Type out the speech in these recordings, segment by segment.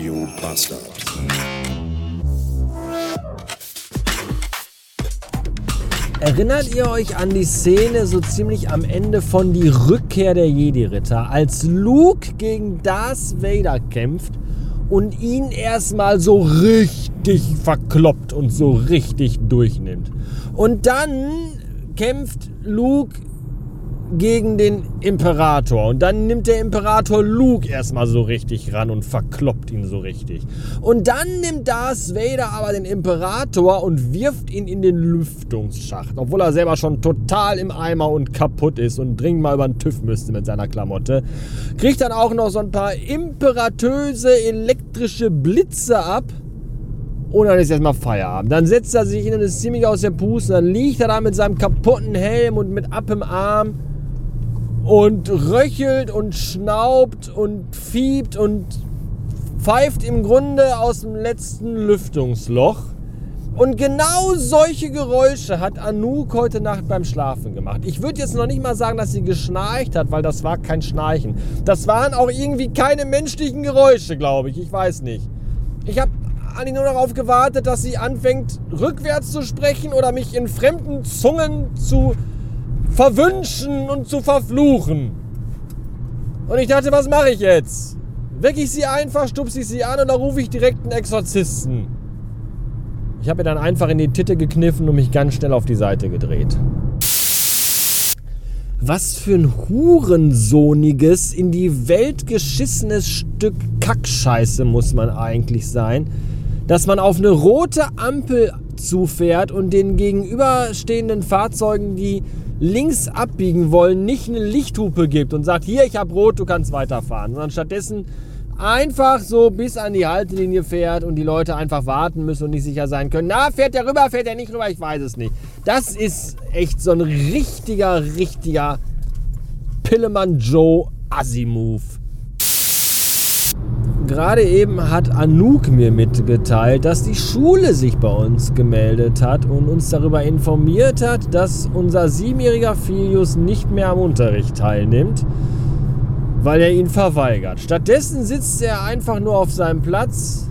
Radio Bastard. Erinnert ihr euch an die Szene so ziemlich am Ende von Die Rückkehr der Jedi-Ritter, als Luke gegen Darth Vader kämpft und ihn erstmal so richtig verkloppt und so richtig durchnimmt? Und dann kämpft Luke gegen den Imperator. Und dann nimmt der Imperator Luke erstmal so richtig ran und verkloppt ihn so richtig. Und dann nimmt Darth Vader aber den Imperator und wirft ihn in den Lüftungsschacht. Obwohl er selber schon total im Eimer und kaputt ist und dringend mal über den TÜV müsste mit seiner Klamotte. Kriegt dann auch noch so ein paar imperatöse elektrische Blitze ab. Und dann ist erstmal Feierabend. Dann setzt er sich hin und ist ziemlich aus der Puste. Dann liegt er da mit seinem kaputten Helm und mit ab im Arm und röchelt und schnaubt und fiebt und pfeift im Grunde aus dem letzten Lüftungsloch. Und genau solche Geräusche hat Anouk heute Nacht beim Schlafen gemacht. Ich würde jetzt noch nicht mal sagen, dass sie geschnarcht hat, weil das war kein Schnarchen. Das waren auch irgendwie keine menschlichen Geräusche, glaube ich. Ich weiß nicht. Ich habe eigentlich nur darauf gewartet, dass sie anfängt, rückwärts zu sprechen oder mich in fremden Zungen zu verwünschen und zu verfluchen. Und ich dachte, was mache ich jetzt? Weck ich sie einfach, stupse ich sie an oder rufe ich direkt einen Exorzisten? Ich habe mir dann einfach in die Titte gekniffen und mich ganz schnell auf die Seite gedreht. Was für ein hurensohniges, in die Welt geschissenes Stück Kackscheiße muss man eigentlich sein, dass man auf eine rote Ampel zufährt und den gegenüberstehenden Fahrzeugen, die links abbiegen wollen, nicht eine Lichthupe gibt und sagt, hier, ich habe rot, du kannst weiterfahren, sondern stattdessen einfach so bis an die Haltelinie fährt und die Leute einfach warten müssen und nicht sicher sein können. Na, fährt der rüber, fährt der nicht rüber, ich weiß es nicht. Das ist echt so ein richtiger, richtiger Pillemann Joe Assi-Move. Gerade eben hat Anouk mir mitgeteilt, dass die Schule sich bei uns gemeldet hat und uns darüber informiert hat, dass unser siebenjähriger Filius nicht mehr am Unterricht teilnimmt, weil er ihn verweigert. Stattdessen sitzt er einfach nur auf seinem Platz,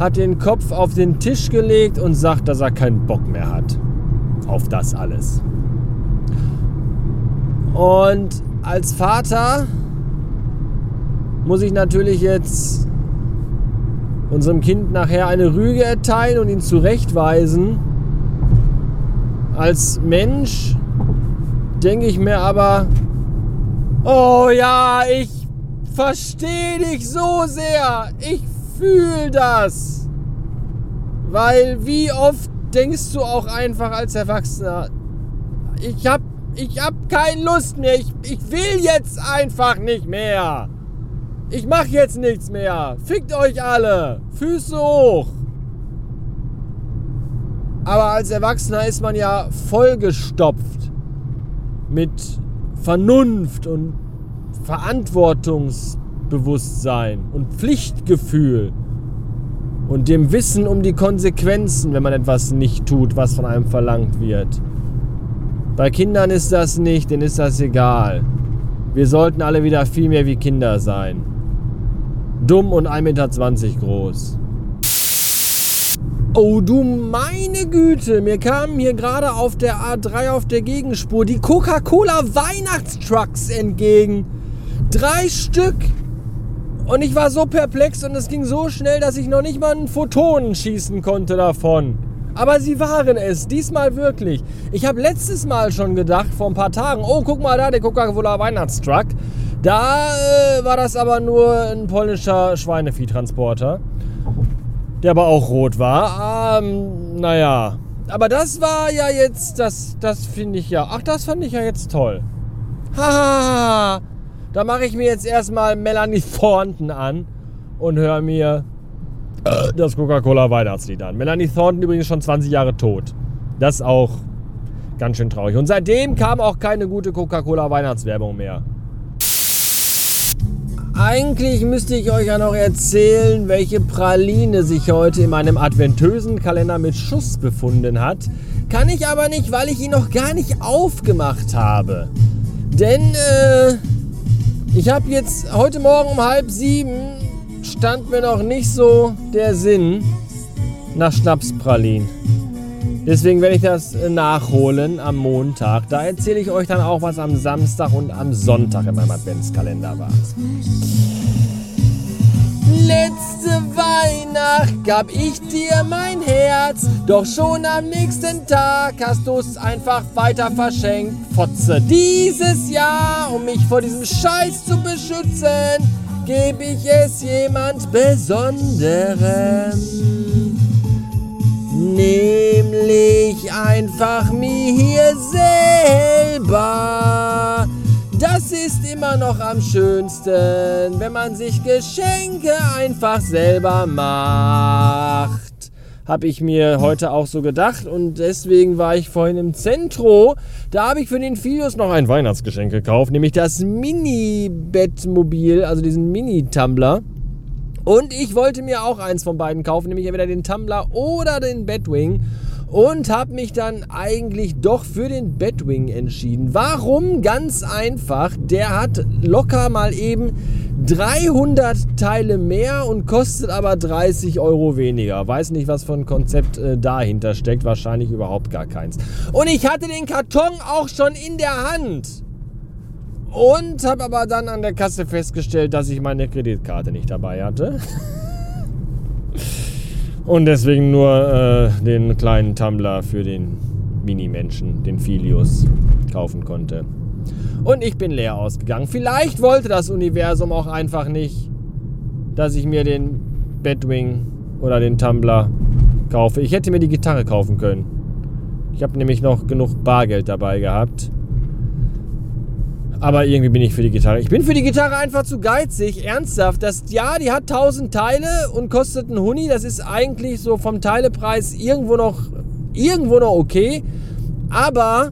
hat den Kopf auf den Tisch gelegt und sagt, dass er keinen Bock mehr hat auf das alles. Und als Vater muss ich natürlich jetzt unserem Kind nachher eine Rüge erteilen und ihn zurechtweisen. Als Mensch denke ich mir aber, oh ja, ich verstehe dich so sehr. Ich fühle das. Weil wie oft denkst du auch einfach als Erwachsener, ich hab, ich hab keine Lust mehr. Ich, ich will jetzt einfach nicht mehr. Ich mach jetzt nichts mehr. Fickt euch alle. Füße hoch. Aber als Erwachsener ist man ja vollgestopft mit Vernunft und Verantwortungsbewusstsein und Pflichtgefühl und dem Wissen um die Konsequenzen, wenn man etwas nicht tut, was von einem verlangt wird. Bei Kindern ist das nicht, denen ist das egal. Wir sollten alle wieder viel mehr wie Kinder sein. Dumm und 1,20 Meter groß. Oh du meine Güte, mir kamen hier gerade auf der A3 auf der Gegenspur die Coca-Cola Weihnachtstrucks entgegen. Drei Stück. Und ich war so perplex und es ging so schnell, dass ich noch nicht mal einen Photonen schießen konnte davon. Aber sie waren es, diesmal wirklich. Ich habe letztes Mal schon gedacht, vor ein paar Tagen, oh, guck mal da, der Coca-Cola Weihnachtstruck. Da äh, war das aber nur ein polnischer Schweineviehtransporter, der aber auch rot war. Ähm, naja, aber das war ja jetzt, das, das finde ich ja, ach, das fand ich ja jetzt toll. Hahaha, da mache ich mir jetzt erstmal Melanie Thornton an und höre mir das Coca-Cola Weihnachtslied an. Melanie Thornton übrigens schon 20 Jahre tot. Das ist auch ganz schön traurig. Und seitdem kam auch keine gute Coca-Cola Weihnachtswerbung mehr. Eigentlich müsste ich euch ja noch erzählen, welche Praline sich heute in meinem adventösen Kalender mit Schuss befunden hat. Kann ich aber nicht, weil ich ihn noch gar nicht aufgemacht habe. Denn äh, ich habe jetzt heute Morgen um halb sieben stand mir noch nicht so der Sinn nach Schnapspralin. Deswegen werde ich das äh, nachholen am Montag. Da erzähle ich euch dann auch, was am Samstag und am Sonntag in meinem Adventskalender war. Letzte Weihnacht gab ich dir mein Herz, doch schon am nächsten Tag hast du's einfach weiter verschenkt. Fotze, dieses Jahr, um mich vor diesem Scheiß zu beschützen, gebe ich es jemand Besonderem. Nämlich einfach mir selber. Das ist immer noch am schönsten, wenn man sich Geschenke einfach selber macht. Habe ich mir heute auch so gedacht und deswegen war ich vorhin im Zentro. Da habe ich für den Filius noch ein Weihnachtsgeschenk gekauft, nämlich das Mini-Bettmobil, also diesen Mini-Tumbler. Und ich wollte mir auch eins von beiden kaufen, nämlich entweder den Tumbler oder den Bedwing und habe mich dann eigentlich doch für den Bedwing entschieden. Warum? Ganz einfach. Der hat locker mal eben 300 Teile mehr und kostet aber 30 Euro weniger. Weiß nicht, was für ein Konzept äh, dahinter steckt. Wahrscheinlich überhaupt gar keins. Und ich hatte den Karton auch schon in der Hand. Und habe aber dann an der Kasse festgestellt, dass ich meine Kreditkarte nicht dabei hatte. Und deswegen nur äh, den kleinen Tumbler für den Mini-Menschen, den Filius, kaufen konnte. Und ich bin leer ausgegangen. Vielleicht wollte das Universum auch einfach nicht, dass ich mir den Bedwing oder den Tumbler kaufe. Ich hätte mir die Gitarre kaufen können. Ich habe nämlich noch genug Bargeld dabei gehabt. Aber irgendwie bin ich für die Gitarre. Ich bin für die Gitarre einfach zu geizig. Ernsthaft. Das, ja, die hat 1000 Teile und kostet einen Huni. Das ist eigentlich so vom Teilepreis irgendwo noch, irgendwo noch okay. Aber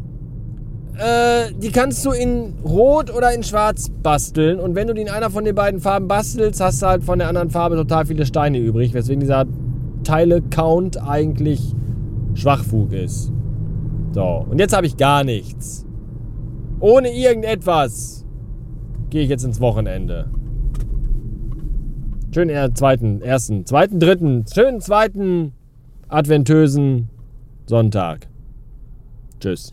äh, die kannst du in Rot oder in Schwarz basteln. Und wenn du die in einer von den beiden Farben bastelst, hast du halt von der anderen Farbe total viele Steine übrig. Weswegen dieser Teile-Count eigentlich Schwachfug ist. So, und jetzt habe ich gar nichts. Ohne irgendetwas gehe ich jetzt ins Wochenende. Schönen äh, zweiten, ersten, zweiten, dritten, schönen zweiten adventösen Sonntag. Tschüss.